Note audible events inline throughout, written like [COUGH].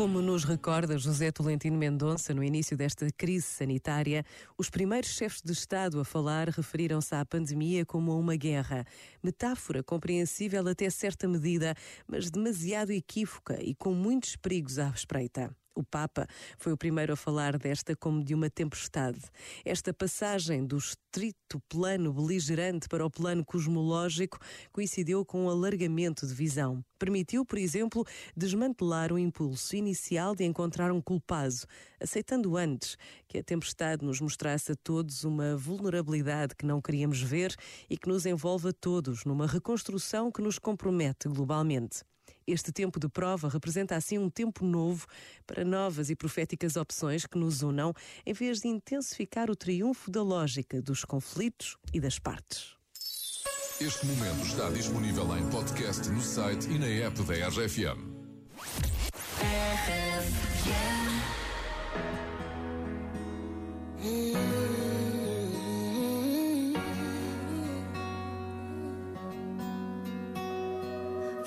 Como nos recorda José Tolentino Mendonça no início desta crise sanitária, os primeiros chefes de Estado a falar referiram-se à pandemia como a uma guerra. Metáfora compreensível até certa medida, mas demasiado equívoca e com muitos perigos à espreita. O Papa foi o primeiro a falar desta como de uma tempestade. Esta passagem do estrito plano beligerante para o plano cosmológico coincidiu com um alargamento de visão. Permitiu, por exemplo, desmantelar o impulso inicial de encontrar um culpado, aceitando antes que a tempestade nos mostrasse a todos uma vulnerabilidade que não queríamos ver e que nos envolve a todos numa reconstrução que nos compromete globalmente. Este tempo de prova representa assim um tempo novo para novas e proféticas opções que nos unam, em vez de intensificar o triunfo da lógica dos conflitos e das partes. Este momento está disponível em podcast no site e na app da RFM.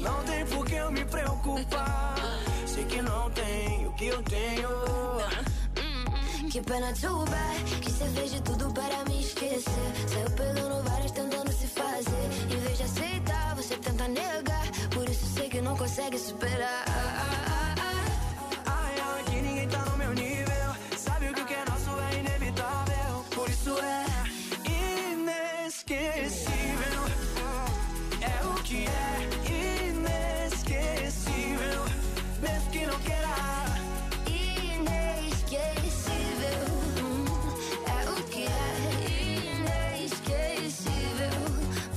não tem por que eu me preocupar. Sei que não tem o que eu tenho. Que pena too bad Que você fez de tudo para me esquecer. Saiu pegando várias tentando se fazer. Em vez de aceitar, você tenta negar. Por isso sei que não consegue superar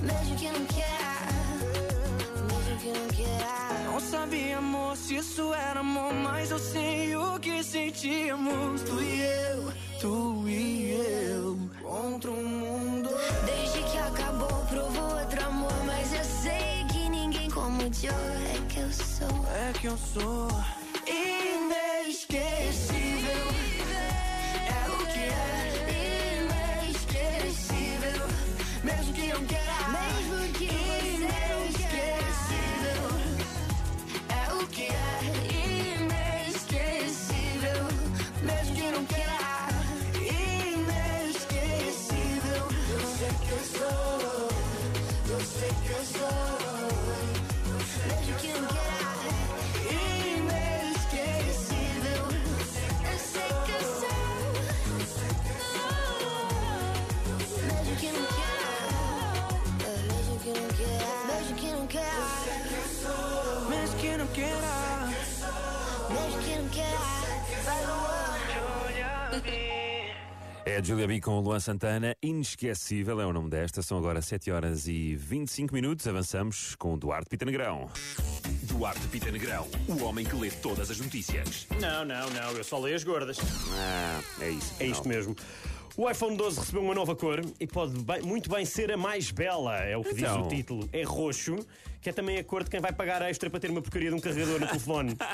Mesmo que não queira Mesmo que não queira Não sabia, amor, se isso era amor. Mas eu sei o que sentíamos. Tu e eu, tu e eu. Contra o mundo. Desde que acabou, provou outro amor Mas eu sei que ninguém como o Joe É que eu sou É que eu sou inesquecível. É o que é inesquecível. Mesmo que não queira. Mesmo que não queira Vai Luan É a Julia B com o Luan Santana, inesquecível é o nome desta. São agora 7 horas e 25 minutos. Avançamos com o Duarte Pita Negrão. Duarte Pita Negrão, o homem que lê todas as notícias. Não, não, não, eu só leio as gordas. Ah, é isso. É isto mesmo. O iPhone 12 recebeu uma nova cor e pode bem- muito bem ser a mais bela, é o que Então. diz o título. É roxo, que é também a cor de quem vai pagar extra para ter uma porcaria de um carregador no telefone. [LAUGHS]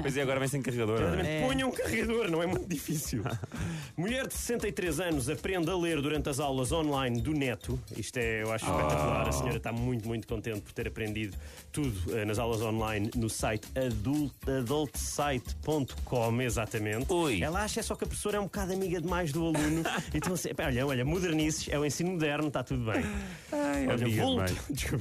Pois é, agora vem sem carregador. não é? Ponha um carregador, não é muito difícil. [LAUGHS] Mulher de 63 anos aprende a ler durante as aulas online do Neto. Isto é, eu acho espetacular. A senhora está muito, muito contente por ter aprendido tudo eh, nas aulas online no site adult, adultsite.com, exatamente. Ui. Ela acha só que a professora é um bocado amiga demais do aluno. Então, assim, pá, olha, olha, modernices, é o ensino moderno, está tudo bem. Ai, olha, amiga desculpa,